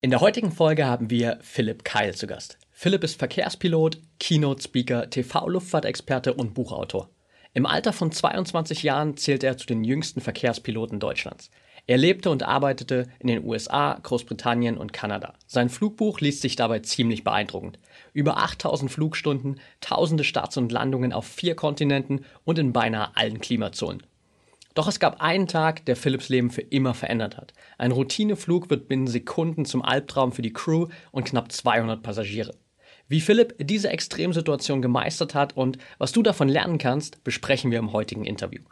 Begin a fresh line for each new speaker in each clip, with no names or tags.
In der heutigen Folge haben wir Philipp Keil zu Gast. Philipp ist Verkehrspilot, Keynote-Speaker, TV-Luftfahrtexperte und Buchautor. Im Alter von 22 Jahren zählt er zu den jüngsten Verkehrspiloten Deutschlands. Er lebte und arbeitete in den USA, Großbritannien und Kanada. Sein Flugbuch liest sich dabei ziemlich beeindruckend. Über 8000 Flugstunden, tausende Starts und Landungen auf vier Kontinenten und in beinahe allen Klimazonen. Doch es gab einen Tag, der Philipps Leben für immer verändert hat. Ein Routineflug wird binnen Sekunden zum Albtraum für die Crew und knapp 200 Passagiere. Wie Philipp diese Extremsituation gemeistert hat und was du davon lernen kannst, besprechen wir im heutigen Interview.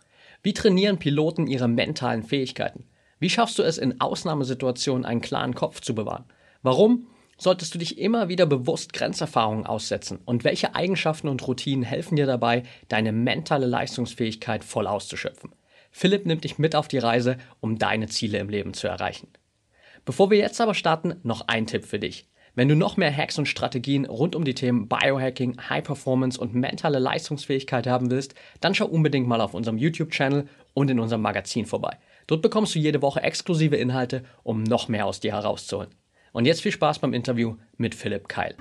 Wie trainieren Piloten ihre mentalen Fähigkeiten? Wie schaffst du es in Ausnahmesituationen einen klaren Kopf zu bewahren? Warum solltest du dich immer wieder bewusst Grenzerfahrungen aussetzen? Und welche Eigenschaften und Routinen helfen dir dabei, deine mentale Leistungsfähigkeit voll auszuschöpfen? Philipp nimmt dich mit auf die Reise, um deine Ziele im Leben zu erreichen. Bevor wir jetzt aber starten, noch ein Tipp für dich. Wenn du noch mehr Hacks und Strategien rund um die Themen Biohacking, High Performance und mentale Leistungsfähigkeit haben willst, dann schau unbedingt mal auf unserem YouTube-Channel und in unserem Magazin vorbei. Dort bekommst du jede Woche exklusive Inhalte, um noch mehr aus dir herauszuholen. Und jetzt viel Spaß beim Interview mit Philipp Keil.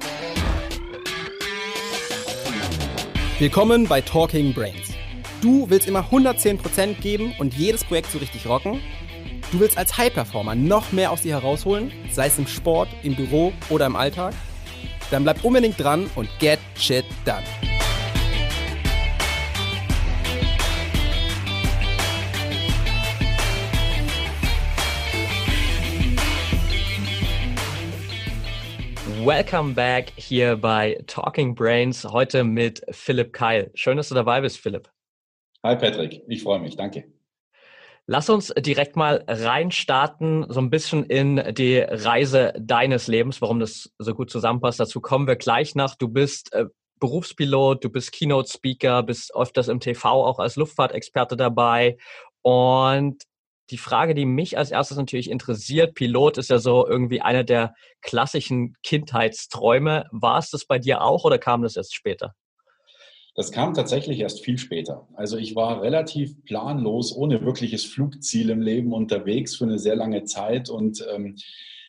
Willkommen bei Talking Brains Du willst immer 110% geben und jedes Projekt so richtig rocken? Du willst als High-Performer noch mehr aus dir herausholen, sei es im Sport, im Büro oder im Alltag? Dann bleib unbedingt dran und get shit done.
Welcome back hier bei Talking Brains, heute mit Philipp Keil. Schön, dass du dabei bist, Philipp.
Hi Patrick, ich freue mich, danke.
Lass uns direkt mal reinstarten, so ein bisschen in die Reise deines Lebens, warum das so gut zusammenpasst. Dazu kommen wir gleich nach. Du bist äh, Berufspilot, du bist Keynote-Speaker, bist öfters im TV auch als Luftfahrtexperte dabei. Und die Frage, die mich als erstes natürlich interessiert, Pilot ist ja so irgendwie einer der klassischen Kindheitsträume. War es das bei dir auch oder kam das erst später?
Das kam tatsächlich erst viel später. Also ich war relativ planlos, ohne wirkliches Flugziel im Leben unterwegs für eine sehr lange Zeit und ähm,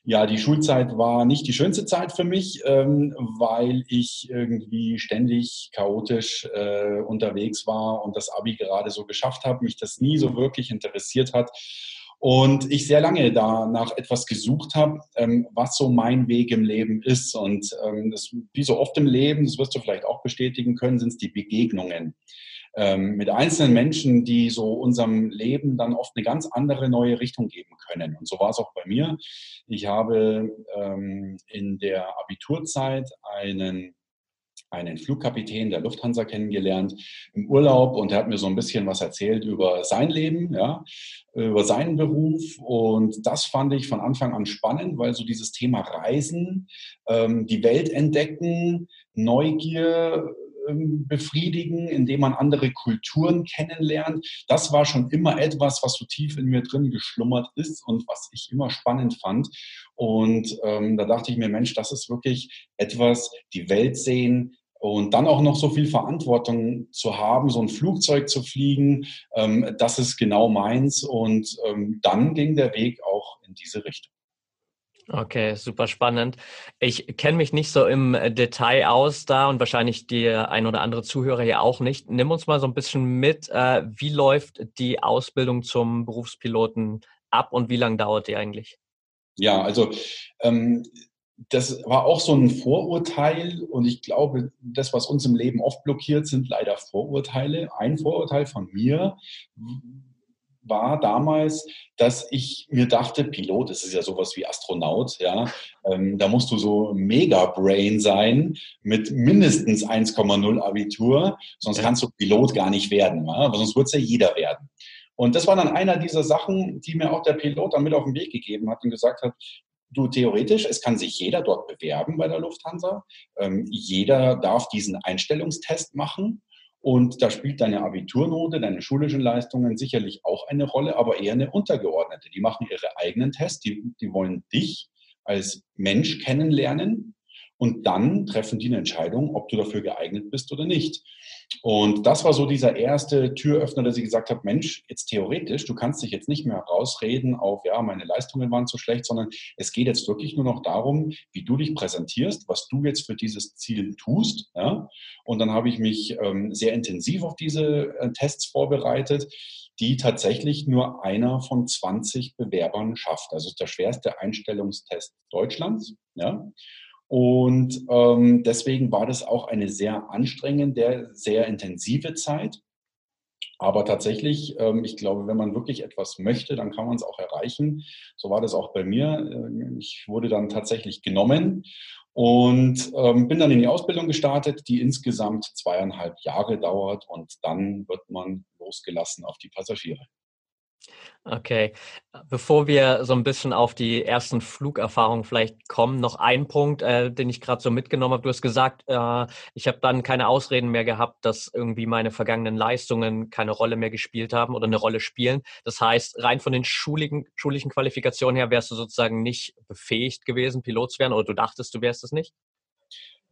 ja, die Schulzeit war nicht die schönste Zeit für mich, ähm, weil ich irgendwie ständig chaotisch äh, unterwegs war und das Abi gerade so geschafft habe, mich das nie so wirklich interessiert hat und ich sehr lange da nach etwas gesucht habe, ähm, was so mein Weg im Leben ist. Und ähm, das, wie so oft im Leben, das wirst du vielleicht auch bestätigen können, sind es die Begegnungen ähm, mit einzelnen Menschen, die so unserem Leben dann oft eine ganz andere neue Richtung geben können. Und so war es auch bei mir. Ich habe ähm, in der Abiturzeit einen einen Flugkapitän der Lufthansa kennengelernt im Urlaub und er hat mir so ein bisschen was erzählt über sein Leben, ja, über seinen Beruf. Und das fand ich von Anfang an spannend, weil so dieses Thema Reisen, ähm, die Welt entdecken, Neugier befriedigen, indem man andere Kulturen kennenlernt. Das war schon immer etwas, was so tief in mir drin geschlummert ist und was ich immer spannend fand. Und ähm, da dachte ich mir, Mensch, das ist wirklich etwas, die Welt sehen, und dann auch noch so viel Verantwortung zu haben, so ein Flugzeug zu fliegen, ähm, das ist genau meins. Und ähm, dann ging der Weg auch in diese Richtung.
Okay, super spannend. Ich kenne mich nicht so im Detail aus da und wahrscheinlich die ein oder andere Zuhörer hier auch nicht. Nimm uns mal so ein bisschen mit. Äh, wie läuft die Ausbildung zum Berufspiloten ab und wie lange dauert die eigentlich?
Ja, also ähm, das war auch so ein Vorurteil und ich glaube, das, was uns im Leben oft blockiert, sind leider Vorurteile. Ein Vorurteil von mir war damals, dass ich mir dachte, Pilot, das ist ja sowas wie Astronaut, ja, ähm, da musst du so mega Brain sein mit mindestens 1,0 Abitur, sonst kannst du Pilot gar nicht werden, ja? aber sonst wird es ja jeder werden. Und das war dann einer dieser Sachen, die mir auch der Pilot dann mit auf den Weg gegeben hat und gesagt hat, du theoretisch, es kann sich jeder dort bewerben bei der Lufthansa. Ähm, jeder darf diesen Einstellungstest machen. Und da spielt deine Abiturnote, deine schulischen Leistungen sicherlich auch eine Rolle, aber eher eine untergeordnete. Die machen ihre eigenen Tests, die, die wollen dich als Mensch kennenlernen. Und dann treffen die eine Entscheidung, ob du dafür geeignet bist oder nicht. Und das war so dieser erste Türöffner, dass ich gesagt habe, Mensch, jetzt theoretisch, du kannst dich jetzt nicht mehr rausreden auf, ja, meine Leistungen waren zu schlecht, sondern es geht jetzt wirklich nur noch darum, wie du dich präsentierst, was du jetzt für dieses Ziel tust. Ja? Und dann habe ich mich ähm, sehr intensiv auf diese äh, Tests vorbereitet die tatsächlich nur einer von 20 Bewerbern schafft. Also der schwerste Einstellungstest Deutschlands. Ja. Und ähm, deswegen war das auch eine sehr anstrengende, sehr intensive Zeit. Aber tatsächlich, ähm, ich glaube, wenn man wirklich etwas möchte, dann kann man es auch erreichen. So war das auch bei mir. Ähm, ich wurde dann tatsächlich genommen und ähm, bin dann in die Ausbildung gestartet, die insgesamt zweieinhalb Jahre dauert und dann wird man losgelassen auf die Passagiere.
Okay, bevor wir so ein bisschen auf die ersten Flugerfahrungen vielleicht kommen, noch ein Punkt, äh, den ich gerade so mitgenommen habe. Du hast gesagt, äh, ich habe dann keine Ausreden mehr gehabt, dass irgendwie meine vergangenen Leistungen keine Rolle mehr gespielt haben oder eine Rolle spielen. Das heißt, rein von den schuligen, schulischen Qualifikationen her wärst du sozusagen nicht befähigt gewesen, Pilot zu werden oder du dachtest, du wärst es nicht?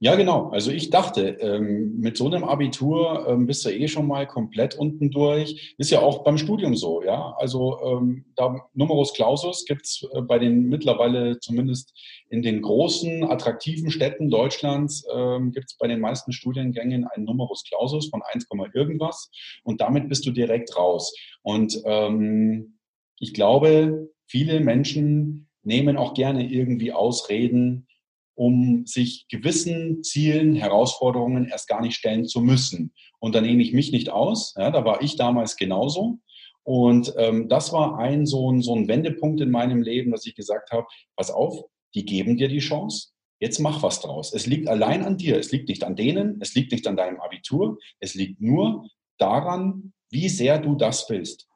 Ja, genau. Also ich dachte, ähm, mit so einem Abitur ähm, bist du eh schon mal komplett unten durch. Ist ja auch beim Studium so, ja. Also ähm, da Numerus Clausus gibt's äh, bei den mittlerweile zumindest in den großen, attraktiven Städten Deutschlands ähm, gibt's bei den meisten Studiengängen einen Numerus Clausus von 1, irgendwas und damit bist du direkt raus. Und ähm, ich glaube, viele Menschen nehmen auch gerne irgendwie Ausreden, um sich gewissen Zielen, Herausforderungen erst gar nicht stellen zu müssen. Und da nehme ich mich nicht aus. Ja, da war ich damals genauso. Und ähm, das war ein so, ein so ein Wendepunkt in meinem Leben, dass ich gesagt habe, pass auf, die geben dir die Chance. Jetzt mach was draus. Es liegt allein an dir. Es liegt nicht an denen. Es liegt nicht an deinem Abitur. Es liegt nur daran, wie sehr du das willst.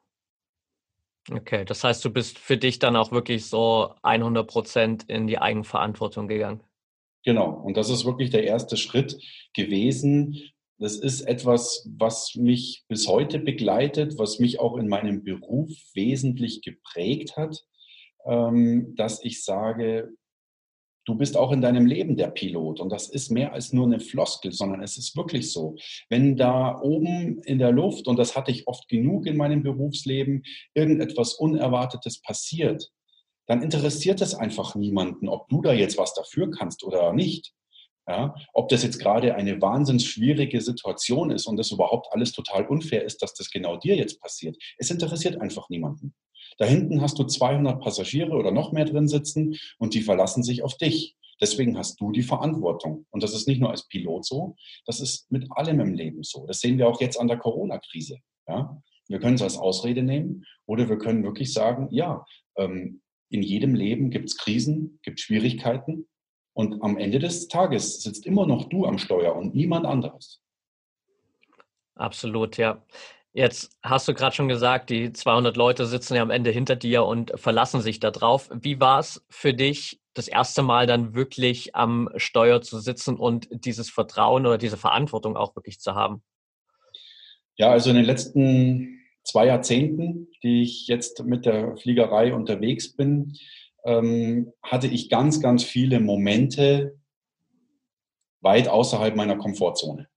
Okay, das heißt, du bist für dich dann auch wirklich so 100 Prozent in die Eigenverantwortung gegangen.
Genau, und das ist wirklich der erste Schritt gewesen. Das ist etwas, was mich bis heute begleitet, was mich auch in meinem Beruf wesentlich geprägt hat, ähm, dass ich sage, du bist auch in deinem Leben der Pilot. Und das ist mehr als nur eine Floskel, sondern es ist wirklich so. Wenn da oben in der Luft, und das hatte ich oft genug in meinem Berufsleben, irgendetwas Unerwartetes passiert, dann interessiert es einfach niemanden, ob du da jetzt was dafür kannst oder nicht. Ja, ob das jetzt gerade eine wahnsinnig schwierige Situation ist und das überhaupt alles total unfair ist, dass das genau dir jetzt passiert. Es interessiert einfach niemanden. Da hinten hast du 200 Passagiere oder noch mehr drin sitzen und die verlassen sich auf dich. Deswegen hast du die Verantwortung. Und das ist nicht nur als Pilot so, das ist mit allem im Leben so. Das sehen wir auch jetzt an der Corona-Krise. Ja? Wir können es als Ausrede nehmen oder wir können wirklich sagen, ja, ähm, in jedem Leben gibt es Krisen, gibt Schwierigkeiten und am Ende des Tages sitzt immer noch du am Steuer und niemand anderes.
Absolut, ja. Jetzt hast du gerade schon gesagt, die 200 Leute sitzen ja am Ende hinter dir und verlassen sich da drauf. Wie war es für dich, das erste Mal dann wirklich am Steuer zu sitzen und dieses Vertrauen oder diese Verantwortung auch wirklich zu haben?
Ja, also in den letzten zwei Jahrzehnten, die ich jetzt mit der Fliegerei unterwegs bin, ähm, hatte ich ganz, ganz viele Momente weit außerhalb meiner Komfortzone.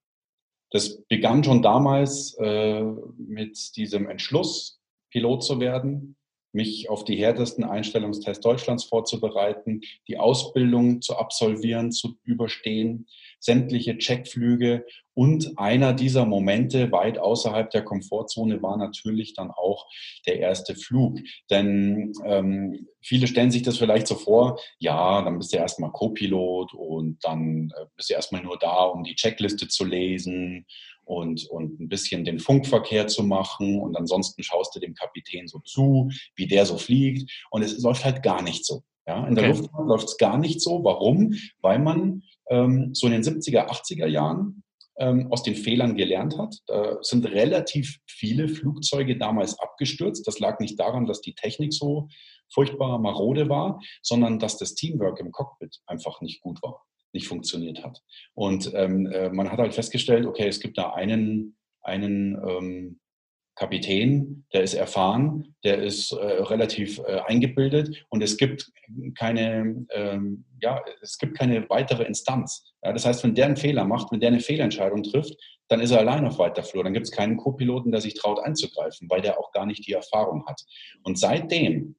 Das begann schon damals äh, mit diesem Entschluss, Pilot zu werden mich auf die härtesten Einstellungstests Deutschlands vorzubereiten, die Ausbildung zu absolvieren, zu überstehen, sämtliche Checkflüge und einer dieser Momente weit außerhalb der Komfortzone war natürlich dann auch der erste Flug. Denn ähm, viele stellen sich das vielleicht so vor, ja, dann bist du erstmal Co-Pilot und dann äh, bist du erstmal nur da, um die Checkliste zu lesen und, und ein bisschen den Funkverkehr zu machen und ansonsten schaust du dem Kapitän so zu, wie der so fliegt und es läuft halt gar nicht so. Ja, in der okay. Luftfahrt läuft es gar nicht so. Warum? Weil man ähm, so in den 70er, 80er Jahren ähm, aus den Fehlern gelernt hat. Da sind relativ viele Flugzeuge damals abgestürzt. Das lag nicht daran, dass die Technik so furchtbar marode war, sondern dass das Teamwork im Cockpit einfach nicht gut war nicht funktioniert hat. Und ähm, äh, man hat halt festgestellt, okay, es gibt da einen, einen ähm, Kapitän, der ist erfahren, der ist äh, relativ äh, eingebildet und es gibt keine, ähm, ja, es gibt keine weitere Instanz. Ja, das heißt, wenn der einen Fehler macht, wenn der eine Fehlentscheidung trifft, dann ist er allein auf weiter Flur. Dann gibt es keinen Co-Piloten, der sich traut einzugreifen, weil der auch gar nicht die Erfahrung hat. Und seitdem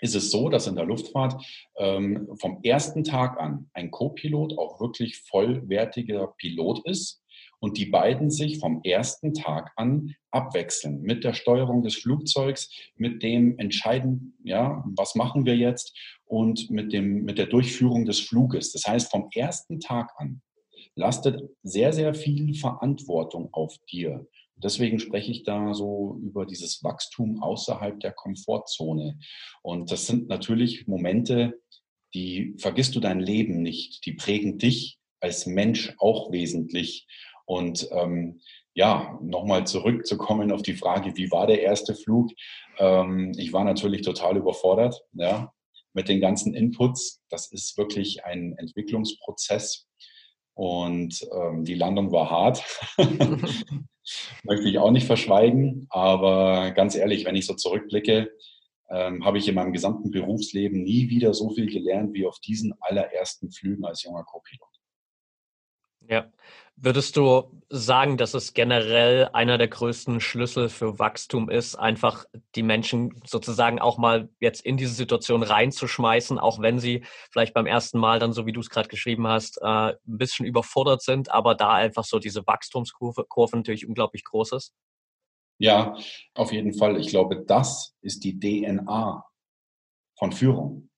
ist es so, dass in der Luftfahrt ähm, vom ersten Tag an ein Co-Pilot auch wirklich vollwertiger Pilot ist und die beiden sich vom ersten Tag an abwechseln mit der Steuerung des Flugzeugs, mit dem Entscheiden, ja, was machen wir jetzt und mit, dem, mit der Durchführung des Fluges. Das heißt, vom ersten Tag an lastet sehr, sehr viel Verantwortung auf dir. Deswegen spreche ich da so über dieses Wachstum außerhalb der Komfortzone. Und das sind natürlich Momente, die vergisst du dein Leben nicht. Die prägen dich als Mensch auch wesentlich. Und ähm, ja, nochmal zurückzukommen auf die Frage, wie war der erste Flug? Ähm, ich war natürlich total überfordert, ja, mit den ganzen Inputs. Das ist wirklich ein Entwicklungsprozess. Und ähm, die Landung war hart. Möchte ich auch nicht verschweigen. Aber ganz ehrlich, wenn ich so zurückblicke, ähm, habe ich in meinem gesamten Berufsleben nie wieder so viel gelernt wie auf diesen allerersten Flügen als junger Co-Pilot.
Ja. Würdest du sagen, dass es generell einer der größten Schlüssel für Wachstum ist, einfach die Menschen sozusagen auch mal jetzt in diese Situation reinzuschmeißen, auch wenn sie vielleicht beim ersten Mal dann, so wie du es gerade geschrieben hast, äh, ein bisschen überfordert sind, aber da einfach so diese Wachstumskurve Kurve natürlich unglaublich groß ist?
Ja, auf jeden Fall. Ich glaube, das ist die DNA von Führung.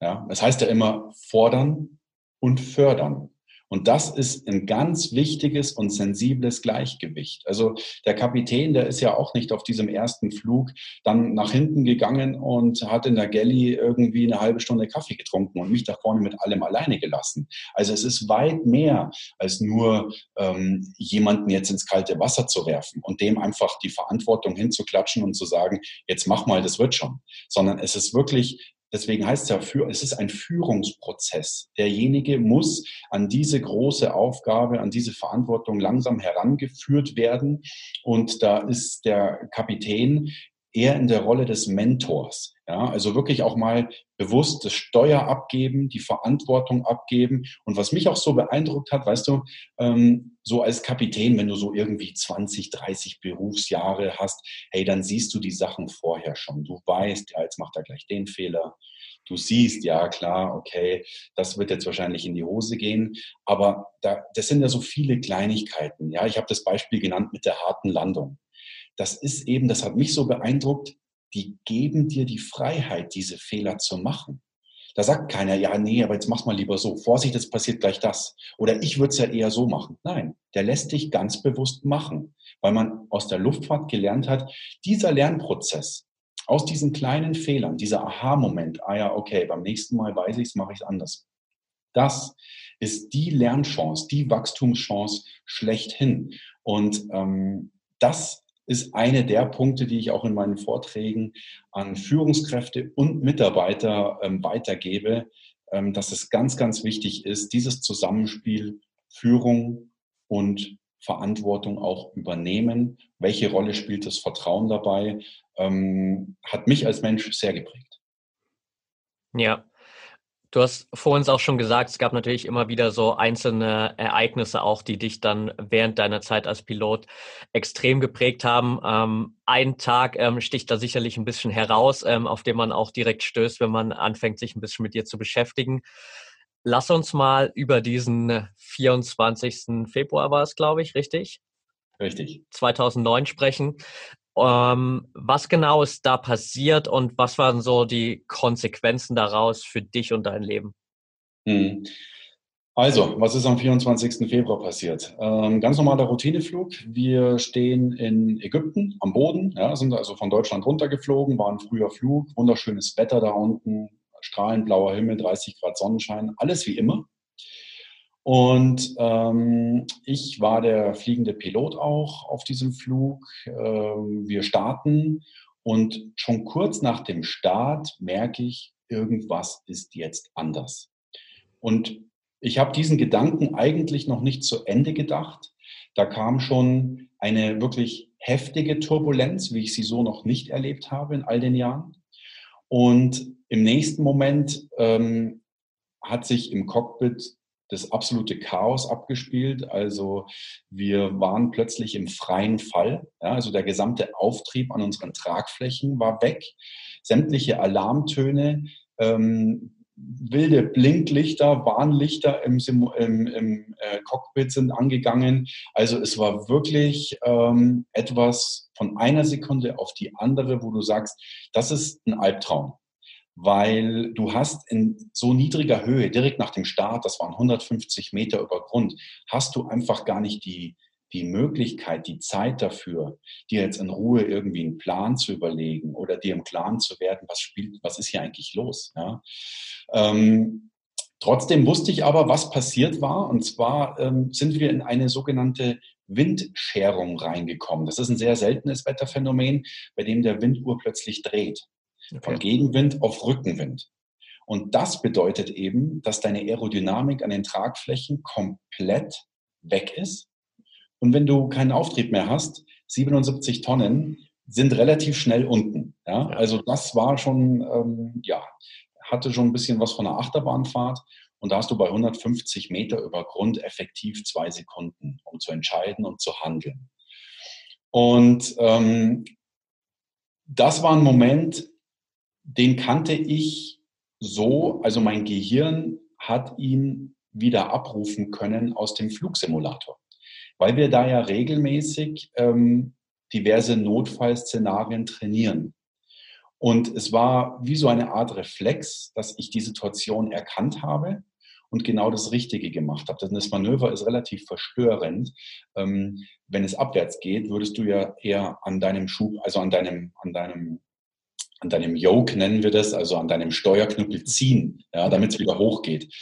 Ja, es heißt ja immer fordern und fördern. Und das ist ein ganz wichtiges und sensibles Gleichgewicht. Also der Kapitän, der ist ja auch nicht auf diesem ersten Flug dann nach hinten gegangen und hat in der Galley irgendwie eine halbe Stunde Kaffee getrunken und mich da vorne mit allem alleine gelassen. Also es ist weit mehr als nur ähm, jemanden jetzt ins kalte Wasser zu werfen und dem einfach die Verantwortung hinzuklatschen und zu sagen, jetzt mach mal, das wird schon. Sondern es ist wirklich Deswegen heißt es ja, es ist ein Führungsprozess. Derjenige muss an diese große Aufgabe, an diese Verantwortung langsam herangeführt werden. Und da ist der Kapitän eher in der Rolle des Mentors. Ja, also wirklich auch mal bewusst das Steuer abgeben, die Verantwortung abgeben. Und was mich auch so beeindruckt hat, weißt du, ähm, so als Kapitän, wenn du so irgendwie 20, 30 Berufsjahre hast, hey, dann siehst du die Sachen vorher schon. Du weißt, ja, jetzt macht er gleich den Fehler. Du siehst, ja, klar, okay, das wird jetzt wahrscheinlich in die Hose gehen. Aber da, das sind ja so viele Kleinigkeiten. Ja, ich habe das Beispiel genannt mit der harten Landung das ist eben, das hat mich so beeindruckt, die geben dir die Freiheit, diese Fehler zu machen. Da sagt keiner, ja, nee, aber jetzt mach mal lieber so. Vorsicht, es passiert gleich das. Oder ich würde es ja eher so machen. Nein, der lässt dich ganz bewusst machen, weil man aus der Luftfahrt gelernt hat, dieser Lernprozess, aus diesen kleinen Fehlern, dieser Aha-Moment, ah ja, okay, beim nächsten Mal weiß ich es, mache ich es anders. Das ist die Lernchance, die Wachstumschance schlechthin. Und ähm, das ist eine der Punkte, die ich auch in meinen Vorträgen an Führungskräfte und Mitarbeiter ähm, weitergebe, ähm, dass es ganz, ganz wichtig ist, dieses Zusammenspiel Führung und Verantwortung auch übernehmen. Welche Rolle spielt das Vertrauen dabei? Ähm, hat mich als Mensch sehr geprägt.
Ja, Du hast vorhin auch schon gesagt, es gab natürlich immer wieder so einzelne Ereignisse auch, die dich dann während deiner Zeit als Pilot extrem geprägt haben. Ähm, ein Tag ähm, sticht da sicherlich ein bisschen heraus, ähm, auf den man auch direkt stößt, wenn man anfängt, sich ein bisschen mit dir zu beschäftigen. Lass uns mal über diesen 24. Februar war es, glaube ich, richtig?
Richtig.
2009 sprechen. Ähm, was genau ist da passiert und was waren so die Konsequenzen daraus für dich und dein Leben?
Hm. Also, was ist am 24. Februar passiert? Ähm, ganz normaler Routineflug. Wir stehen in Ägypten am Boden, ja, sind also von Deutschland runtergeflogen, war ein früher Flug, wunderschönes Wetter da unten, strahlend blauer Himmel, 30 Grad Sonnenschein, alles wie immer. Und ähm, ich war der fliegende Pilot auch auf diesem Flug. Ähm, wir starten und schon kurz nach dem Start merke ich, irgendwas ist jetzt anders. Und ich habe diesen Gedanken eigentlich noch nicht zu Ende gedacht. Da kam schon eine wirklich heftige Turbulenz, wie ich sie so noch nicht erlebt habe in all den Jahren. Und im nächsten Moment ähm, hat sich im Cockpit das absolute Chaos abgespielt. Also wir waren plötzlich im freien Fall. Ja, also der gesamte Auftrieb an unseren Tragflächen war weg. Sämtliche Alarmtöne, ähm, wilde Blinklichter, Warnlichter im, im, im äh, Cockpit sind angegangen. Also es war wirklich ähm, etwas von einer Sekunde auf die andere, wo du sagst, das ist ein Albtraum weil du hast in so niedriger Höhe, direkt nach dem Start, das waren 150 Meter über Grund, hast du einfach gar nicht die, die Möglichkeit, die Zeit dafür, dir jetzt in Ruhe irgendwie einen Plan zu überlegen oder dir im Klaren zu werden, was spielt, was ist hier eigentlich los. Ja? Ähm, trotzdem wusste ich aber, was passiert war. Und zwar ähm, sind wir in eine sogenannte Windscherung reingekommen. Das ist ein sehr seltenes Wetterphänomen, bei dem der Wind urplötzlich dreht. Okay. Von Gegenwind auf Rückenwind. Und das bedeutet eben, dass deine Aerodynamik an den Tragflächen komplett weg ist. Und wenn du keinen Auftrieb mehr hast, 77 Tonnen sind relativ schnell unten. Ja? Also das war schon, ähm, ja, hatte schon ein bisschen was von einer Achterbahnfahrt. Und da hast du bei 150 Meter über Grund effektiv zwei Sekunden, um zu entscheiden und zu handeln. Und ähm, das war ein Moment, den kannte ich so, also mein Gehirn hat ihn wieder abrufen können aus dem Flugsimulator, weil wir da ja regelmäßig ähm, diverse Notfallszenarien trainieren. Und es war wie so eine Art Reflex, dass ich die Situation erkannt habe und genau das Richtige gemacht habe. Denn das Manöver ist relativ verstörend. Ähm, wenn es abwärts geht, würdest du ja eher an deinem Schub, also an deinem, an deinem an deinem Yoke nennen wir das, also an deinem Steuerknüppel ziehen, ja, damit es wieder hochgeht.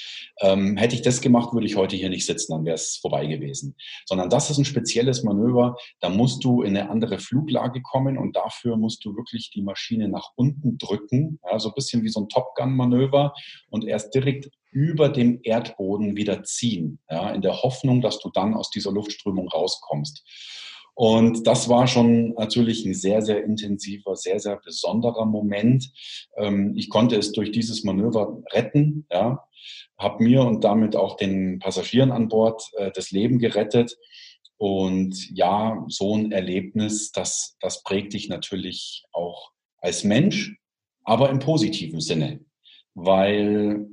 Ähm, hätte ich das gemacht, würde ich heute hier nicht sitzen, dann wäre es vorbei gewesen. Sondern das ist ein spezielles Manöver, da musst du in eine andere Fluglage kommen und dafür musst du wirklich die Maschine nach unten drücken, ja, so ein bisschen wie so ein Top Gun-Manöver und erst direkt über dem Erdboden wieder ziehen, ja, in der Hoffnung, dass du dann aus dieser Luftströmung rauskommst. Und das war schon natürlich ein sehr, sehr intensiver, sehr, sehr besonderer Moment. Ähm, ich konnte es durch dieses Manöver retten, ja, habe mir und damit auch den Passagieren an Bord äh, das Leben gerettet. Und ja, so ein Erlebnis, das, das prägt dich natürlich auch als Mensch, aber im positiven Sinne. Weil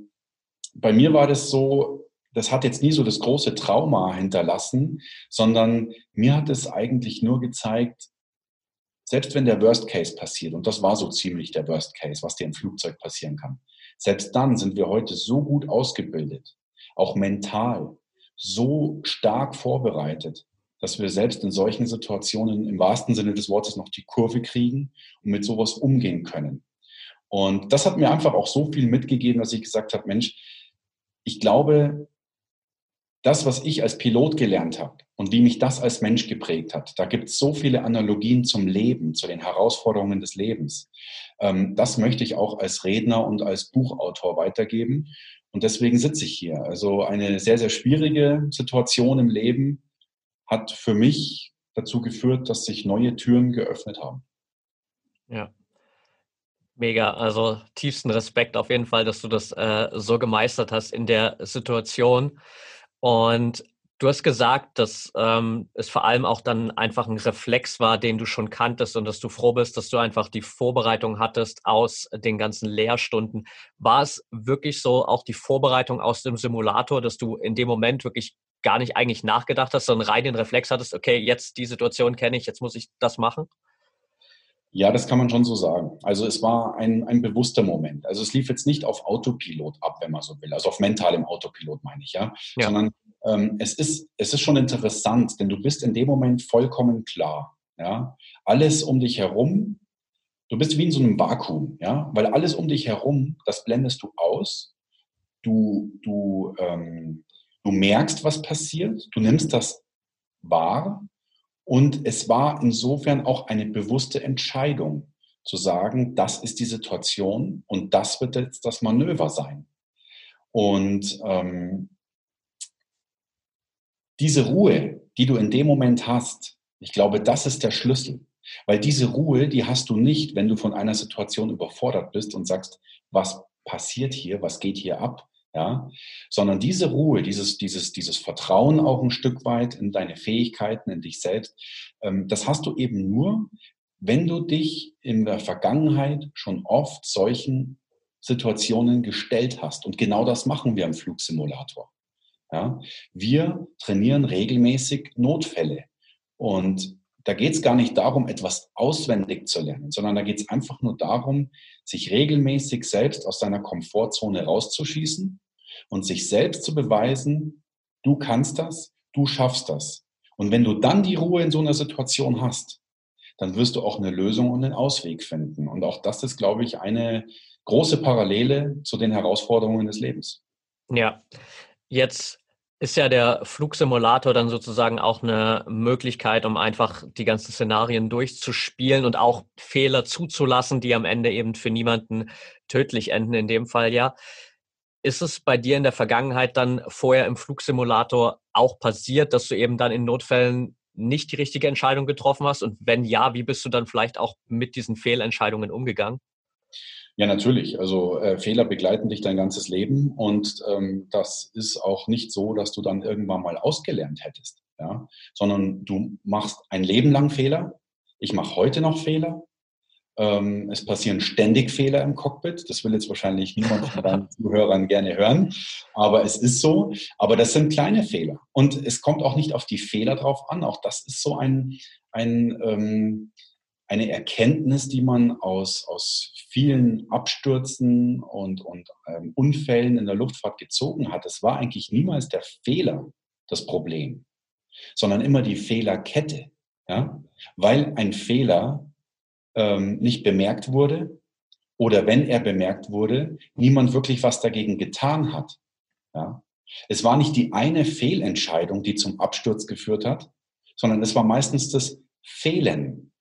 bei mir war das so, das hat jetzt nie so das große Trauma hinterlassen, sondern mir hat es eigentlich nur gezeigt, selbst wenn der Worst Case passiert, und das war so ziemlich der Worst Case, was dir im Flugzeug passieren kann, selbst dann sind wir heute so gut ausgebildet, auch mental, so stark vorbereitet, dass wir selbst in solchen Situationen im wahrsten Sinne des Wortes noch die Kurve kriegen und mit sowas umgehen können. Und das hat mir einfach auch so viel mitgegeben, dass ich gesagt habe, Mensch, ich glaube, das, was ich als Pilot gelernt habe und wie mich das als Mensch geprägt hat, da gibt es so viele Analogien zum Leben, zu den Herausforderungen des Lebens. Ähm, das möchte ich auch als Redner und als Buchautor weitergeben. Und deswegen sitze ich hier. Also eine sehr, sehr schwierige Situation im Leben hat für mich dazu geführt, dass sich neue Türen geöffnet haben.
Ja. Mega, also tiefsten Respekt auf jeden Fall, dass du das äh, so gemeistert hast in der Situation. Und du hast gesagt, dass ähm, es vor allem auch dann einfach ein Reflex war, den du schon kanntest und dass du froh bist, dass du einfach die Vorbereitung hattest aus den ganzen Lehrstunden. War es wirklich so auch die Vorbereitung aus dem Simulator, dass du in dem Moment wirklich gar nicht eigentlich nachgedacht hast, sondern rein den Reflex hattest, okay, jetzt die Situation kenne ich, jetzt muss ich das machen?
Ja, das kann man schon so sagen. Also es war ein, ein bewusster Moment. Also es lief jetzt nicht auf Autopilot ab, wenn man so will. Also auf mentalem Autopilot meine ich, ja. ja. Sondern ähm, es, ist, es ist schon interessant, denn du bist in dem Moment vollkommen klar. Ja. Alles um dich herum, du bist wie in so einem Vakuum, ja, weil alles um dich herum, das blendest du aus. Du, du, ähm, du merkst, was passiert, du nimmst das wahr und es war insofern auch eine bewusste Entscheidung zu sagen, das ist die Situation und das wird jetzt das Manöver sein. Und ähm, diese Ruhe, die du in dem Moment hast, Ich glaube, das ist der Schlüssel. Weil diese Ruhe, die hast du nicht, wenn du von einer Situation überfordert bist und sagst, was passiert hier, was geht hier ab, ja, sondern diese Ruhe, dieses, dieses, dieses Vertrauen auch ein Stück weit in deine Fähigkeiten, in dich selbst, ähm, das hast du eben nur, wenn du dich in der Vergangenheit schon oft solchen Situationen gestellt hast. Und genau das machen wir im Flugsimulator. Ja, wir trainieren regelmäßig Notfälle. Und da geht es gar nicht darum, etwas auswendig zu lernen, sondern da geht es einfach nur darum, sich regelmäßig selbst aus seiner Komfortzone rauszuschießen und sich selbst zu beweisen, du kannst das, du schaffst das. Und wenn du dann die Ruhe in so einer Situation hast, dann wirst du auch eine Lösung und einen Ausweg finden. Und auch das ist, glaube ich, eine große Parallele zu den Herausforderungen des Lebens.
Ja, jetzt ist ja der Flugsimulator dann sozusagen auch eine Möglichkeit, um einfach die ganzen Szenarien durchzuspielen und auch Fehler zuzulassen, die am Ende eben für niemanden tödlich enden, in dem Fall ja. Ist es bei dir in der Vergangenheit dann vorher im Flugsimulator auch passiert, dass du eben dann in Notfällen nicht die richtige Entscheidung getroffen hast? Und wenn ja, wie bist du dann vielleicht auch mit diesen Fehlentscheidungen umgegangen?
Ja, natürlich. Also äh, Fehler begleiten dich dein ganzes Leben und ähm, das ist auch nicht so, dass du dann irgendwann mal ausgelernt hättest, ja, sondern du machst ein Leben lang Fehler. Ich mache heute noch Fehler. Ähm, es passieren ständig Fehler im Cockpit. Das will jetzt wahrscheinlich niemand von deinen Zuhörern gerne hören, aber es ist so. Aber das sind kleine Fehler und es kommt auch nicht auf die Fehler drauf an. Auch das ist so ein ein ähm, eine Erkenntnis, die man aus, aus vielen Abstürzen und, und ähm, Unfällen in der Luftfahrt gezogen hat. Es war eigentlich niemals der Fehler das Problem, sondern immer die Fehlerkette. Ja? Weil ein Fehler ähm, nicht bemerkt wurde oder wenn er bemerkt wurde, niemand wirklich was dagegen getan hat. Ja? Es war nicht die eine Fehlentscheidung, die zum Absturz geführt hat, sondern es war meistens das Fehlen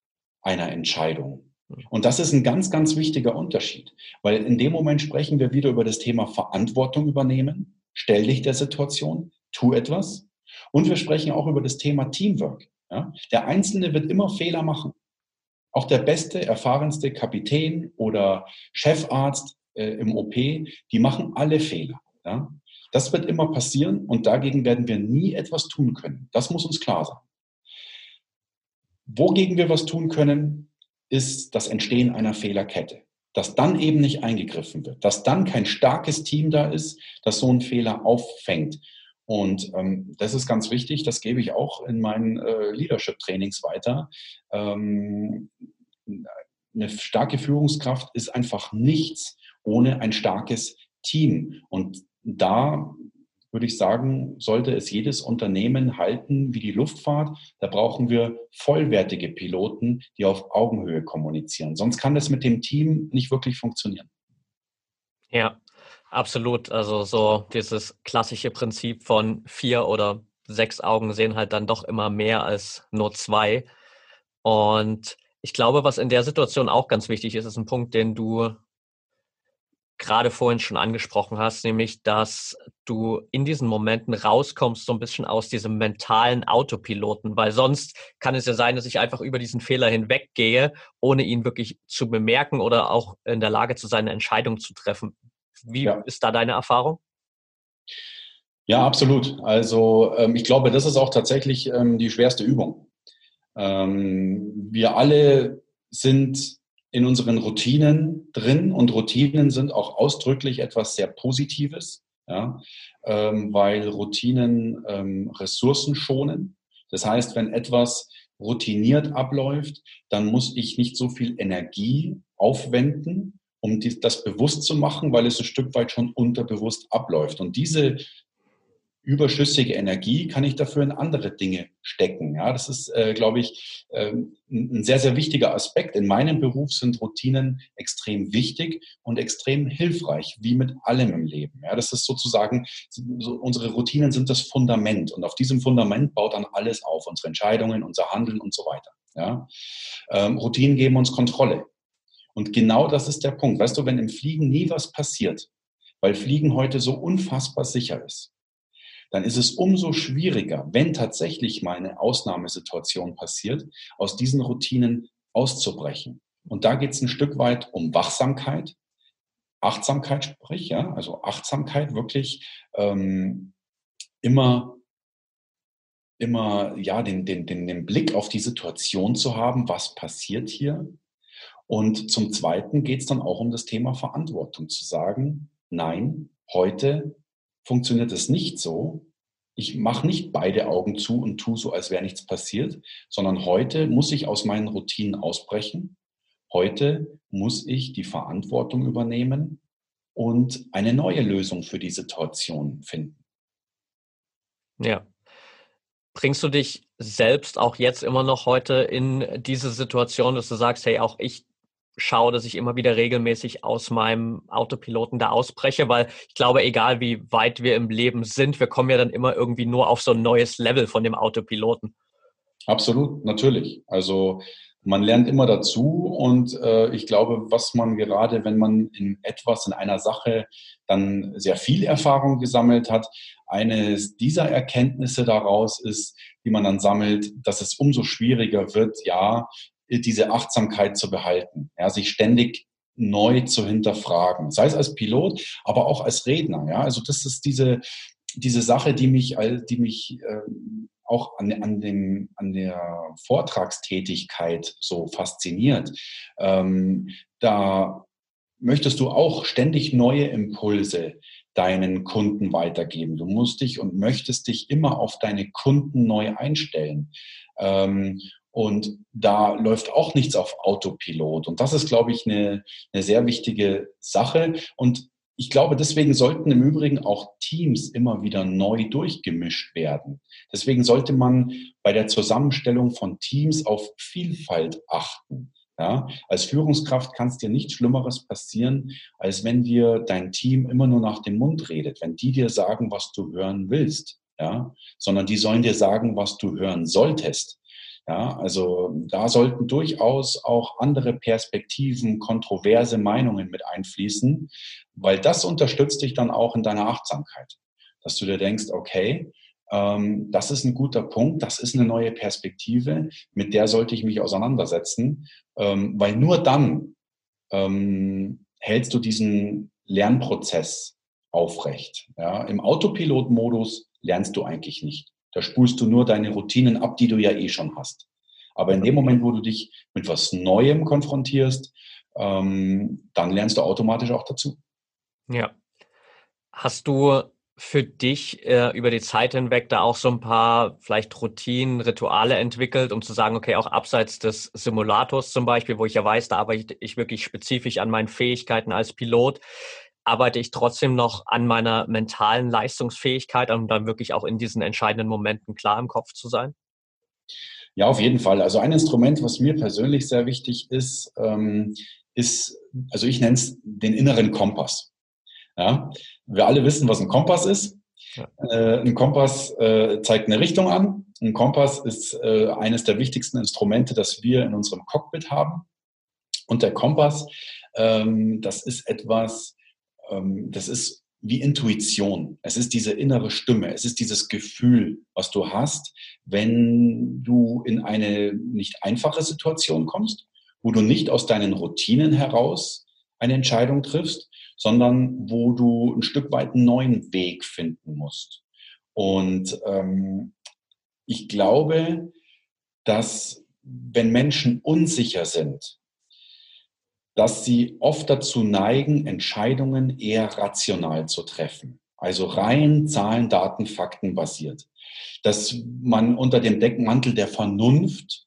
einer Entscheidung. Und das ist ein ganz, ganz wichtiger Unterschied, weil in dem Moment sprechen wir wieder über das Thema Verantwortung übernehmen. Stell dich der Situation, tu etwas. Und wir sprechen auch über das Thema Teamwork. Ja? Der Einzelne wird immer Fehler machen. Auch der beste, erfahrenste Kapitän oder Chefarzt äh, im OP, die machen alle Fehler. Ja? Das wird immer passieren und dagegen werden wir nie etwas tun können. Das muss uns klar sein. Wogegen wir was tun können, ist das Entstehen einer Fehlerkette. Dass dann eben nicht eingegriffen wird, dass dann kein starkes Team da ist, das so einen Fehler auffängt. Und ähm, das ist ganz wichtig, das gebe ich auch in meinen äh, Leadership-Trainings weiter. Ähm, eine starke Führungskraft ist einfach nichts ohne ein starkes Team. Und da würde ich sagen, sollte es jedes Unternehmen halten wie die Luftfahrt. Da brauchen wir vollwertige Piloten, die auf Augenhöhe kommunizieren. Sonst kann das mit dem Team nicht wirklich funktionieren.
Ja, absolut. Also so dieses klassische Prinzip von vier oder sechs Augen sehen halt dann doch immer mehr als nur zwei. Und ich glaube, was in der Situation auch ganz wichtig ist, ist ein Punkt, den du gerade vorhin schon angesprochen hast, nämlich, dass du in diesen Momenten rauskommst so ein bisschen aus diesem mentalen Autopiloten, weil sonst kann es ja sein, dass ich einfach über diesen Fehler hinweggehe, ohne ihn wirklich zu bemerken oder auch in der Lage zu sein, eine Entscheidung zu treffen. Wie ja. ist da deine Erfahrung?
Ja, absolut. Also ähm, ich glaube, das ist auch tatsächlich ähm, die schwerste Übung. Ähm, wir alle sind in unseren Routinen drin und Routinen sind auch ausdrücklich etwas sehr Positives, ja, ähm, weil Routinen ähm, Ressourcen schonen. Das heißt, wenn etwas routiniert abläuft, dann muss ich nicht so viel Energie aufwenden, um die, das bewusst zu machen, weil es ein Stück weit schon unterbewusst abläuft. Und diese überschüssige Energie kann ich dafür in andere Dinge stecken. Ja, das ist, äh, glaube ich, äh, ein sehr, sehr wichtiger Aspekt. In meinem Beruf sind Routinen extrem wichtig und extrem hilfreich, wie mit allem im Leben. Ja, das ist sozusagen, so, unsere Routinen sind das Fundament und auf diesem Fundament baut dann alles auf, unsere Entscheidungen, unser Handeln und so weiter. Ja, ähm, Routinen geben uns Kontrolle. Und genau das ist der Punkt. Weißt du, wenn im Fliegen nie was passiert, weil Fliegen heute so unfassbar sicher ist, dann ist es umso schwieriger, wenn tatsächlich mal eine Ausnahmesituation passiert, aus diesen Routinen auszubrechen. Und da geht es ein Stück weit um Wachsamkeit, Achtsamkeit sprich, ja, also Achtsamkeit wirklich ähm, immer, immer ja, den, den, den, den Blick auf die Situation zu haben, was passiert hier. Und zum Zweiten geht es dann auch um das Thema Verantwortung, zu sagen, nein, heute funktioniert es nicht so. Ich mache nicht beide Augen zu und tue so, als wäre nichts passiert, sondern heute muss ich aus meinen Routinen ausbrechen. Heute muss ich die Verantwortung übernehmen und eine neue Lösung für die Situation finden.
Ja. Bringst du dich selbst auch jetzt immer noch heute in diese Situation, dass du sagst, hey, auch ich schaue, dass ich immer wieder regelmäßig aus meinem Autopiloten da ausbreche, weil ich glaube, egal wie weit wir im Leben sind, wir kommen ja dann immer irgendwie nur auf so ein neues Level von dem Autopiloten.
Absolut, natürlich. Also man lernt immer dazu und äh, ich glaube, was man gerade, wenn man in etwas, in einer Sache dann sehr viel Erfahrung gesammelt hat, eines dieser Erkenntnisse daraus ist, die man dann sammelt, dass es umso schwieriger wird, ja, diese Achtsamkeit zu behalten, ja, sich ständig neu zu hinterfragen, sei es als Pilot, aber auch als Redner. Ja, also das ist diese diese Sache, die mich, die mich äh, auch an, an, dem, an der Vortragstätigkeit so fasziniert. Ähm, da möchtest du auch ständig neue Impulse deinen Kunden weitergeben. Du musst dich und möchtest dich immer auf deine Kunden neu einstellen. Ähm, und da läuft auch nichts auf Autopilot. Und das ist, glaube ich, eine, eine sehr wichtige Sache. Und ich glaube, deswegen sollten im Übrigen auch Teams immer wieder neu durchgemischt werden. Deswegen sollte man bei der Zusammenstellung von Teams auf Vielfalt achten. Ja, als Führungskraft kann es dir nichts Schlimmeres passieren, als wenn dir dein Team immer nur nach dem Mund redet, wenn die dir sagen, was du hören willst, ja, sondern die sollen dir sagen, was du hören solltest. Ja, also da sollten durchaus auch andere Perspektiven, kontroverse Meinungen mit einfließen, weil das unterstützt dich dann auch in deiner Achtsamkeit, dass du dir denkst, okay, ähm, das ist ein guter Punkt, das ist eine neue Perspektive, mit der sollte ich mich auseinandersetzen, ähm, weil nur dann ähm, hältst du diesen Lernprozess aufrecht. Ja, Im Autopilot-Modus lernst du eigentlich nicht. Da spulst du nur deine Routinen ab, die du ja eh schon hast. Aber in dem Moment, wo du dich mit was Neuem konfrontierst, ähm, dann lernst du automatisch auch dazu.
Ja. Hast du für dich äh, über die Zeit hinweg da auch so ein paar vielleicht Routinen, Rituale entwickelt, um zu sagen, okay, auch abseits des Simulators zum Beispiel, wo ich ja weiß, da arbeite ich wirklich spezifisch an meinen Fähigkeiten als Pilot arbeite ich trotzdem noch an meiner mentalen Leistungsfähigkeit, um dann wirklich auch in diesen entscheidenden Momenten klar im Kopf zu sein?
Ja, auf jeden Fall. Also ein Instrument, was mir persönlich sehr wichtig ist, ähm, ist, also ich nenne es den inneren Kompass. Ja, wir alle wissen, was ein Kompass ist. Ja. Äh, ein Kompass äh, zeigt eine Richtung an. Ein Kompass ist äh, eines der wichtigsten Instrumente, das wir in unserem Cockpit haben. Und der Kompass, ähm, das ist etwas, das ist wie Intuition. Es ist diese innere Stimme. Es ist dieses Gefühl, was du hast, wenn du in eine nicht einfache Situation kommst, wo du nicht aus deinen Routinen heraus eine Entscheidung triffst, sondern wo du ein Stück weit einen neuen Weg finden musst. Und ähm, ich glaube, dass wenn Menschen unsicher sind, dass sie oft dazu neigen, Entscheidungen eher rational zu treffen. Also rein Zahlen, Daten, Fakten basiert. Dass man unter dem Deckmantel der Vernunft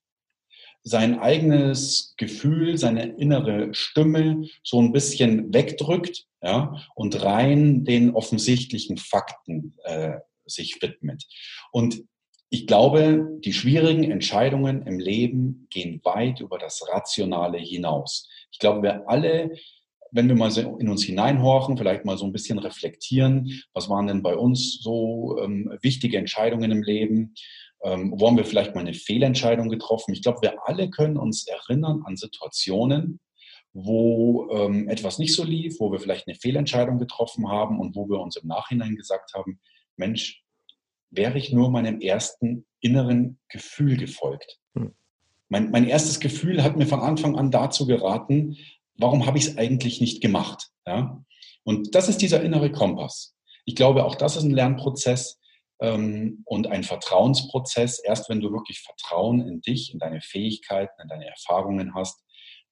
sein eigenes Gefühl, seine innere Stimme so ein bisschen wegdrückt ja, und rein den offensichtlichen Fakten äh, sich widmet. Und ich glaube, die schwierigen Entscheidungen im Leben gehen weit über das Rationale hinaus. Ich glaube, wir alle, wenn wir mal in uns hineinhorchen, vielleicht mal so ein bisschen reflektieren, was waren denn bei uns so ähm, wichtige Entscheidungen im Leben? Ähm, wo haben wir vielleicht mal eine Fehlentscheidung getroffen? Ich glaube, wir alle können uns erinnern an Situationen, wo ähm, etwas nicht so lief, wo wir vielleicht eine Fehlentscheidung getroffen haben und wo wir uns im Nachhinein gesagt haben, Mensch, wäre ich nur meinem ersten inneren Gefühl gefolgt. Hm. Mein, mein erstes Gefühl hat mir von Anfang an dazu geraten, warum habe ich es eigentlich nicht gemacht? Ja? Und das ist dieser innere Kompass. Ich glaube, auch das ist ein Lernprozess ähm, und ein Vertrauensprozess. Erst wenn du wirklich Vertrauen in dich, in deine Fähigkeiten, in deine Erfahrungen hast,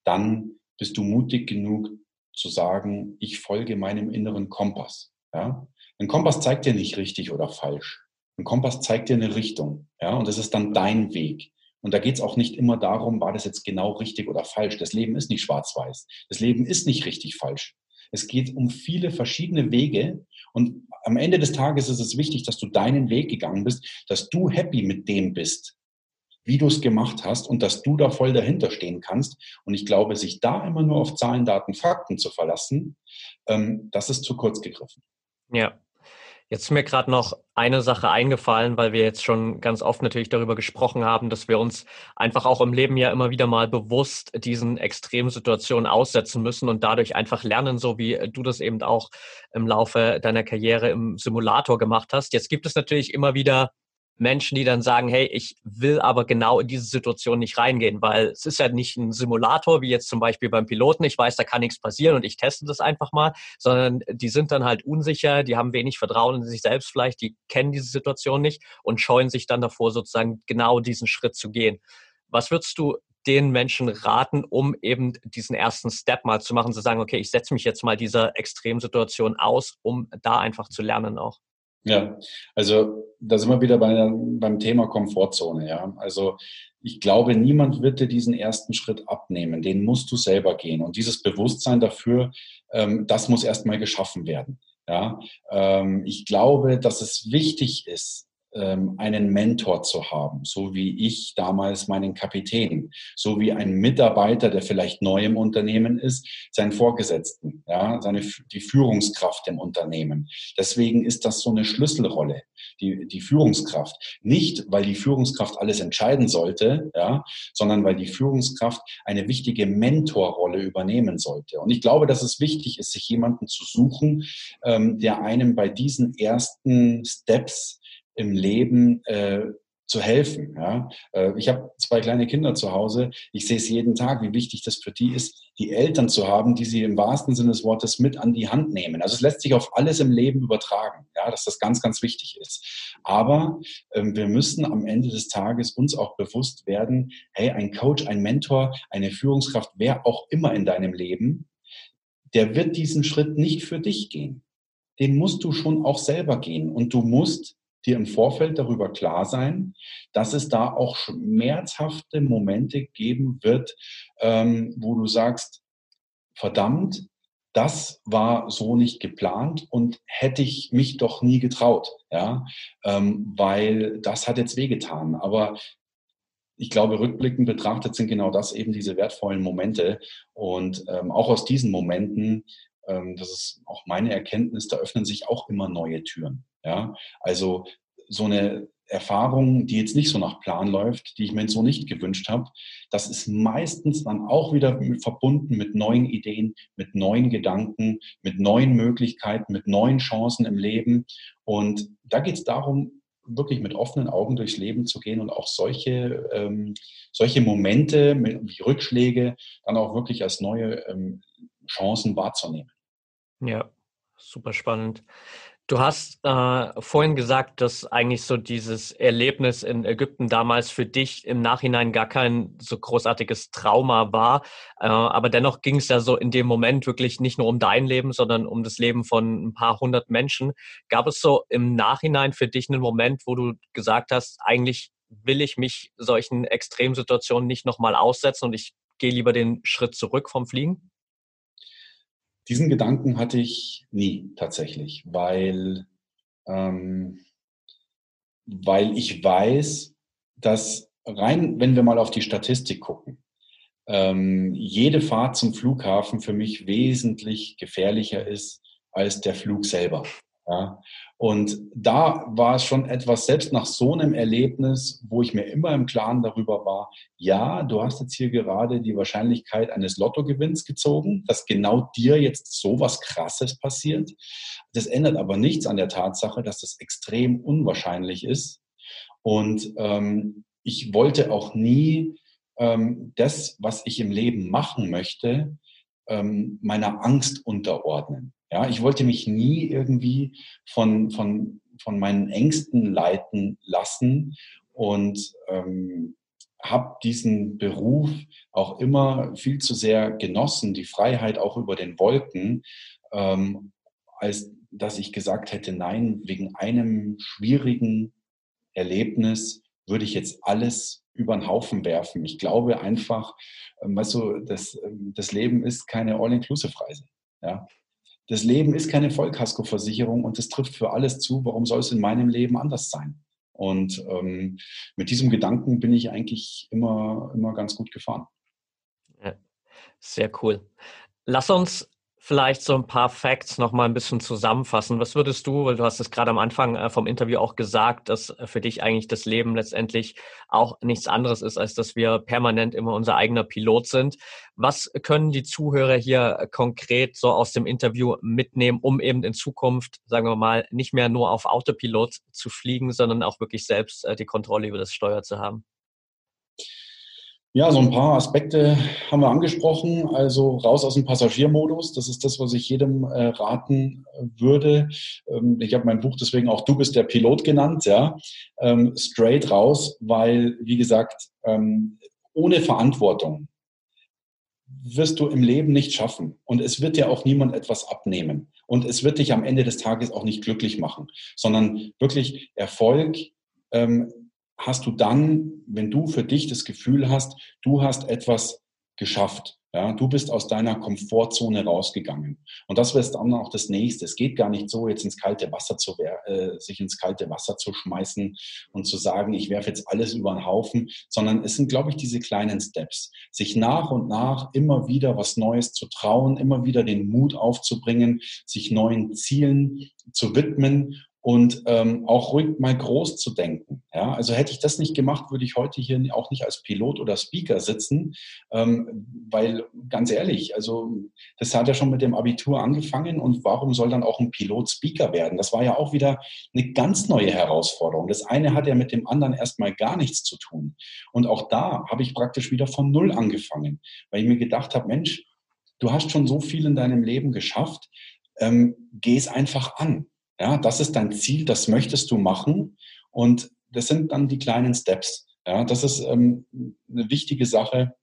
dann bist du mutig genug zu sagen, ich folge meinem inneren Kompass. Ja? Ein Kompass zeigt dir nicht richtig oder falsch. Ein Kompass zeigt dir eine Richtung. Ja? Und das ist dann dein Weg. Und da geht es auch nicht immer darum, war das jetzt genau richtig oder falsch. Das Leben ist nicht schwarz-weiß. Das Leben ist nicht richtig falsch. Es geht um viele verschiedene Wege. Und am Ende des Tages ist es wichtig, dass du deinen Weg gegangen bist, dass du happy mit dem bist, wie du es gemacht hast und dass du da voll dahinter stehen kannst. Und ich glaube, sich da immer nur auf Zahlen, Daten, Fakten zu verlassen, ähm, das ist zu kurz gegriffen.
Ja, Jetzt ist mir gerade noch eine Sache eingefallen, weil wir jetzt schon ganz oft natürlich darüber gesprochen haben, dass wir uns einfach auch im Leben ja immer wieder mal bewusst diesen Extremsituationen aussetzen müssen und dadurch einfach lernen, so wie du das eben auch im Laufe deiner Karriere im Simulator gemacht hast. Jetzt gibt es natürlich immer wieder Menschen, die dann sagen, hey, ich will aber genau in diese Situation nicht reingehen, weil es ist ja nicht ein Simulator, wie jetzt zum Beispiel beim Piloten. Ich weiß, da kann nichts passieren und ich teste das einfach mal, sondern die sind dann halt unsicher, die haben wenig Vertrauen in sich selbst vielleicht, die kennen diese Situation nicht und scheuen sich dann davor, sozusagen genau diesen Schritt zu gehen. Was würdest du den Menschen raten, um eben diesen ersten Step mal zu machen, zu sagen, okay, ich setze mich jetzt mal dieser Extremsituation aus, um da einfach zu lernen auch?
Ja, also da sind wir wieder bei, beim Thema Komfortzone. Ja, also ich glaube, niemand wird dir diesen ersten Schritt abnehmen. Den musst du selber gehen. Und dieses Bewusstsein dafür, ähm, das muss erstmal geschaffen werden. Ja, ähm, ich glaube, dass es wichtig ist, einen Mentor zu haben, so wie ich damals meinen Kapitän, so wie ein Mitarbeiter, der vielleicht neu im Unternehmen ist, seinen Vorgesetzten, ja, seine, die Führungskraft im Unternehmen. Deswegen ist das so eine Schlüsselrolle, die, die Führungskraft. Nicht, weil die Führungskraft alles entscheiden sollte, ja, sondern weil die Führungskraft eine wichtige Mentorrolle übernehmen sollte. Und ich glaube, dass es wichtig ist, sich jemanden zu suchen, ähm, der einem bei diesen ersten Steps im Leben äh, zu helfen. Ja? Äh, ich habe zwei kleine Kinder zu Hause. Ich sehe es jeden Tag, wie wichtig das für die ist, die Eltern zu haben, die sie im wahrsten Sinne des Wortes mit an die Hand nehmen. Also es lässt sich auf alles im Leben übertragen, ja, dass das ganz, ganz wichtig ist. Aber ähm, wir müssen am Ende des Tages uns auch bewusst werden, hey, ein Coach, ein Mentor, eine Führungskraft, wer auch immer in deinem Leben, der wird diesen Schritt nicht für dich gehen. Den musst du schon auch selber gehen. Und du musst dir im Vorfeld darüber klar sein, dass es da auch schmerzhafte Momente geben wird, ähm, wo du sagst, verdammt, das war so nicht geplant und hätte ich mich doch nie getraut, ja, ähm, weil das hat jetzt wehgetan. Aber ich glaube, rückblickend betrachtet sind genau das eben diese wertvollen Momente. Und ähm, auch aus diesen Momenten, ähm, das ist auch meine Erkenntnis, da öffnen sich auch immer neue Türen. Ja, also so eine Erfahrung, die jetzt nicht so nach Plan läuft, die ich mir so nicht gewünscht habe, das ist meistens dann auch wieder verbunden mit neuen Ideen, mit neuen Gedanken, mit neuen Möglichkeiten, mit neuen Chancen im Leben. Und da geht es darum, wirklich mit offenen Augen durchs Leben zu gehen und auch solche, ähm, solche Momente wie Rückschläge dann auch wirklich als neue ähm, Chancen wahrzunehmen.
Ja, super spannend. Du hast äh, vorhin gesagt, dass eigentlich so dieses Erlebnis in Ägypten damals für dich im Nachhinein gar kein so großartiges Trauma war. Äh, aber dennoch ging es ja so in dem Moment wirklich nicht nur um dein Leben, sondern um das Leben von ein paar hundert Menschen. Gab es so im Nachhinein für dich einen Moment, wo du gesagt hast, eigentlich will ich mich solchen Extremsituationen nicht nochmal aussetzen und ich gehe lieber den Schritt zurück vom Fliegen?
Diesen Gedanken hatte ich nie tatsächlich, weil, ähm, weil ich weiß, dass rein, wenn wir mal auf die Statistik gucken, ähm, jede Fahrt zum Flughafen für mich wesentlich gefährlicher ist als der Flug selber. Ja. Und da war es schon etwas, selbst nach so einem Erlebnis, wo ich mir immer im Klaren darüber war, ja, du hast jetzt hier gerade die Wahrscheinlichkeit eines Lottogewinns gezogen, dass genau dir jetzt so was Krasses passiert. Das ändert aber nichts an der Tatsache, dass das extrem unwahrscheinlich ist. Und ähm, ich wollte auch nie ähm, das, was ich im Leben machen möchte, ähm, meiner Angst unterordnen. Ja, ich wollte mich nie irgendwie von, von, von meinen Ängsten leiten lassen und ähm, habe diesen Beruf auch immer viel zu sehr genossen, die Freiheit auch über den Wolken, ähm, als dass ich gesagt hätte, nein, wegen einem schwierigen Erlebnis würde ich jetzt alles über den Haufen werfen. Ich glaube einfach, ähm, weißt du, das, ähm, das Leben ist keine All-Inclusive-Reise. Ja? Das Leben ist keine Vollkaskoversicherung und das trifft für alles zu. Warum soll es in meinem Leben anders sein? Und ähm, mit diesem Gedanken bin ich eigentlich immer, immer ganz gut gefahren.
Ja, sehr cool. Lass uns vielleicht so ein paar Facts noch mal ein bisschen zusammenfassen. Was würdest du, weil du hast es gerade am Anfang äh, vom Interview auch gesagt, dass äh, für dich eigentlich das Leben letztendlich auch nichts anderes ist, als dass wir permanent immer unser eigener Pilot sind. Was können die Zuhörer hier konkret so aus dem Interview mitnehmen, um eben in Zukunft, sagen wir mal, nicht mehr nur auf Autopilot zu fliegen, sondern auch wirklich selbst äh, die Kontrolle über das Steuer zu haben?
Ja, so ein paar Aspekte haben wir angesprochen. Also raus aus dem Passagiermodus. Das ist das, was ich jedem äh, raten äh, würde. Ähm, ich habe mein Buch deswegen auch Du bist der Pilot genannt. Ja, ähm, straight raus, weil wie gesagt ähm, ohne Verantwortung wirst du im Leben nicht schaffen. Und es wird dir auch niemand etwas abnehmen. Und es wird dich am Ende des Tages auch nicht glücklich machen, sondern wirklich Erfolg ähm, hast du dann, wenn du für dich das Gefühl hast, du hast etwas geschafft. Ja, du bist aus deiner Komfortzone rausgegangen. Und das wäre dann auch das nächste. Es geht gar nicht so, jetzt ins kalte Wasser zu, äh, sich ins kalte Wasser zu schmeißen und zu sagen, ich werfe jetzt alles über den Haufen, sondern es sind, glaube ich, diese kleinen Steps. Sich nach und nach immer wieder was Neues zu trauen, immer wieder den Mut aufzubringen, sich neuen Zielen zu widmen und ähm, auch ruhig mal groß zu denken. Ja, also hätte ich das nicht gemacht, würde ich heute hier auch nicht als Pilot oder Speaker sitzen, ähm, weil ganz ehrlich, also das hat ja schon mit dem Abitur angefangen und warum soll dann auch ein Pilot Speaker werden? Das war ja auch wieder eine ganz neue Herausforderung. Das eine hat ja mit dem anderen erstmal gar nichts zu tun. Und auch da habe ich praktisch wieder von Null angefangen, weil ich mir gedacht habe, Mensch, du hast schon so viel in deinem Leben geschafft, ähm, geh es einfach an. Ja, das ist dein Ziel, das möchtest du machen. Und das sind dann die kleinen Steps. Ja, das ist ähm, eine wichtige Sache.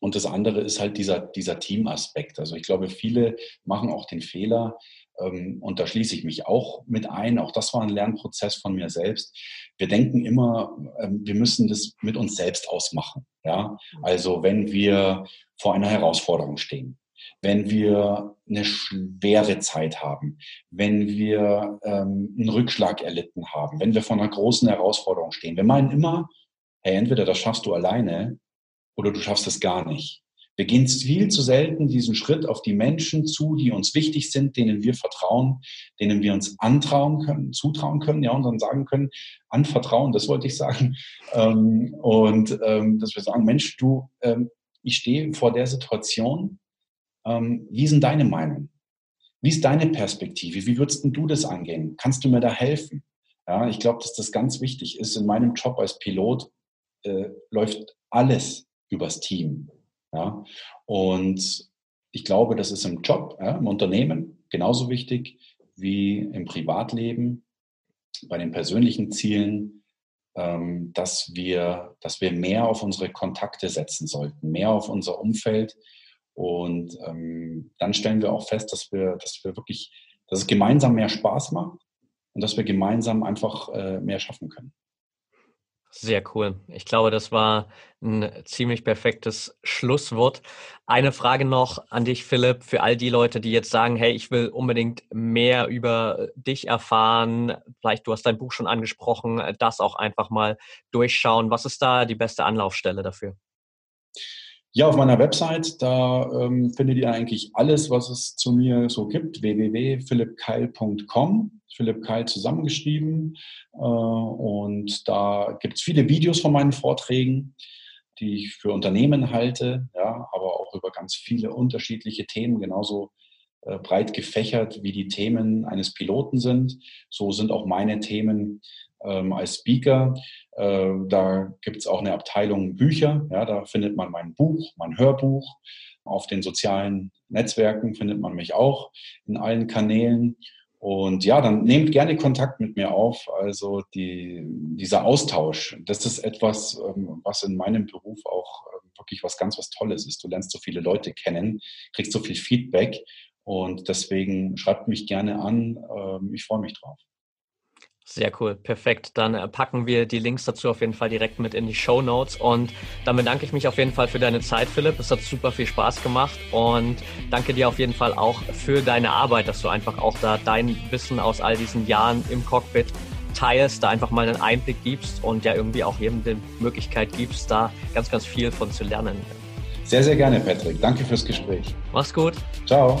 Und das andere ist halt dieser, dieser Teamaspekt. Also ich glaube, viele machen auch den Fehler, ähm, und da schließe ich mich auch mit ein. Auch das war ein Lernprozess von mir selbst. Wir denken immer, ähm, wir müssen das mit uns selbst ausmachen. Ja, also wenn wir vor einer Herausforderung stehen, wenn wir eine schwere Zeit haben, wenn wir ähm, einen Rückschlag erlitten haben, wenn wir vor einer großen Herausforderung stehen. Wir meinen immer, hey, entweder das schaffst du alleine oder du schaffst es gar nicht. Wir gehen viel zu selten diesen Schritt auf die Menschen zu, die uns wichtig sind, denen wir vertrauen, denen wir uns antrauen können, zutrauen können, ja, und dann sagen können, anvertrauen, das wollte ich sagen. Ähm, und ähm, dass wir sagen, Mensch, du, ähm, ich stehe vor der Situation, ähm, wie sind deine Meinung? Wie ist deine Perspektive? Wie würdest du das angehen? Kannst du mir da helfen? Ja, ich glaube, dass das ganz wichtig ist. In meinem Job als Pilot äh, läuft alles übers Team. Ja? Und ich glaube, das ist im Job, ja, im Unternehmen genauso wichtig wie im Privatleben, bei den persönlichen Zielen, ähm, dass, wir, dass wir mehr auf unsere Kontakte setzen sollten, mehr auf unser Umfeld, und ähm, dann stellen wir auch fest, dass wir, dass wir wirklich, dass es gemeinsam mehr Spaß macht und dass wir gemeinsam einfach äh, mehr schaffen können.
Sehr cool. Ich glaube, das war ein ziemlich perfektes Schlusswort. Eine Frage noch an dich, Philipp, für all die Leute, die jetzt sagen, hey, ich will unbedingt mehr über dich erfahren. Vielleicht du hast dein Buch schon angesprochen, das auch einfach mal durchschauen. Was ist da die beste Anlaufstelle dafür?
Ja, auf meiner Website, da ähm, findet ihr eigentlich alles, was es zu mir so gibt, www.philippkeil.com, Philipp Keil zusammengeschrieben. Äh, und da gibt es viele Videos von meinen Vorträgen, die ich für Unternehmen halte, ja, aber auch über ganz viele unterschiedliche Themen, genauso äh, breit gefächert, wie die Themen eines Piloten sind. So sind auch meine Themen ähm, als Speaker. Äh, da gibt es auch eine Abteilung Bücher. Ja, da findet man mein Buch, mein Hörbuch. Auf den sozialen Netzwerken findet man mich auch in allen Kanälen. Und ja, dann nehmt gerne Kontakt mit mir auf. Also die, dieser Austausch, das ist etwas, ähm, was in meinem Beruf auch ähm, wirklich was ganz was Tolles ist. Du lernst so viele Leute kennen, kriegst so viel Feedback und deswegen schreibt mich gerne an. Ähm, ich freue mich drauf.
Sehr cool, perfekt. Dann äh, packen wir die Links dazu auf jeden Fall direkt mit in die Show Notes. Und dann bedanke ich mich auf jeden Fall für deine Zeit, Philipp. Es hat super viel Spaß gemacht und danke dir auf jeden Fall auch für deine Arbeit, dass du einfach auch da dein Wissen aus all diesen Jahren im Cockpit teilst, da einfach mal einen Einblick gibst und ja irgendwie auch jedem die Möglichkeit gibst, da ganz, ganz viel von zu lernen.
Sehr, sehr gerne, Patrick. Danke fürs Gespräch.
Mach's gut.
Ciao.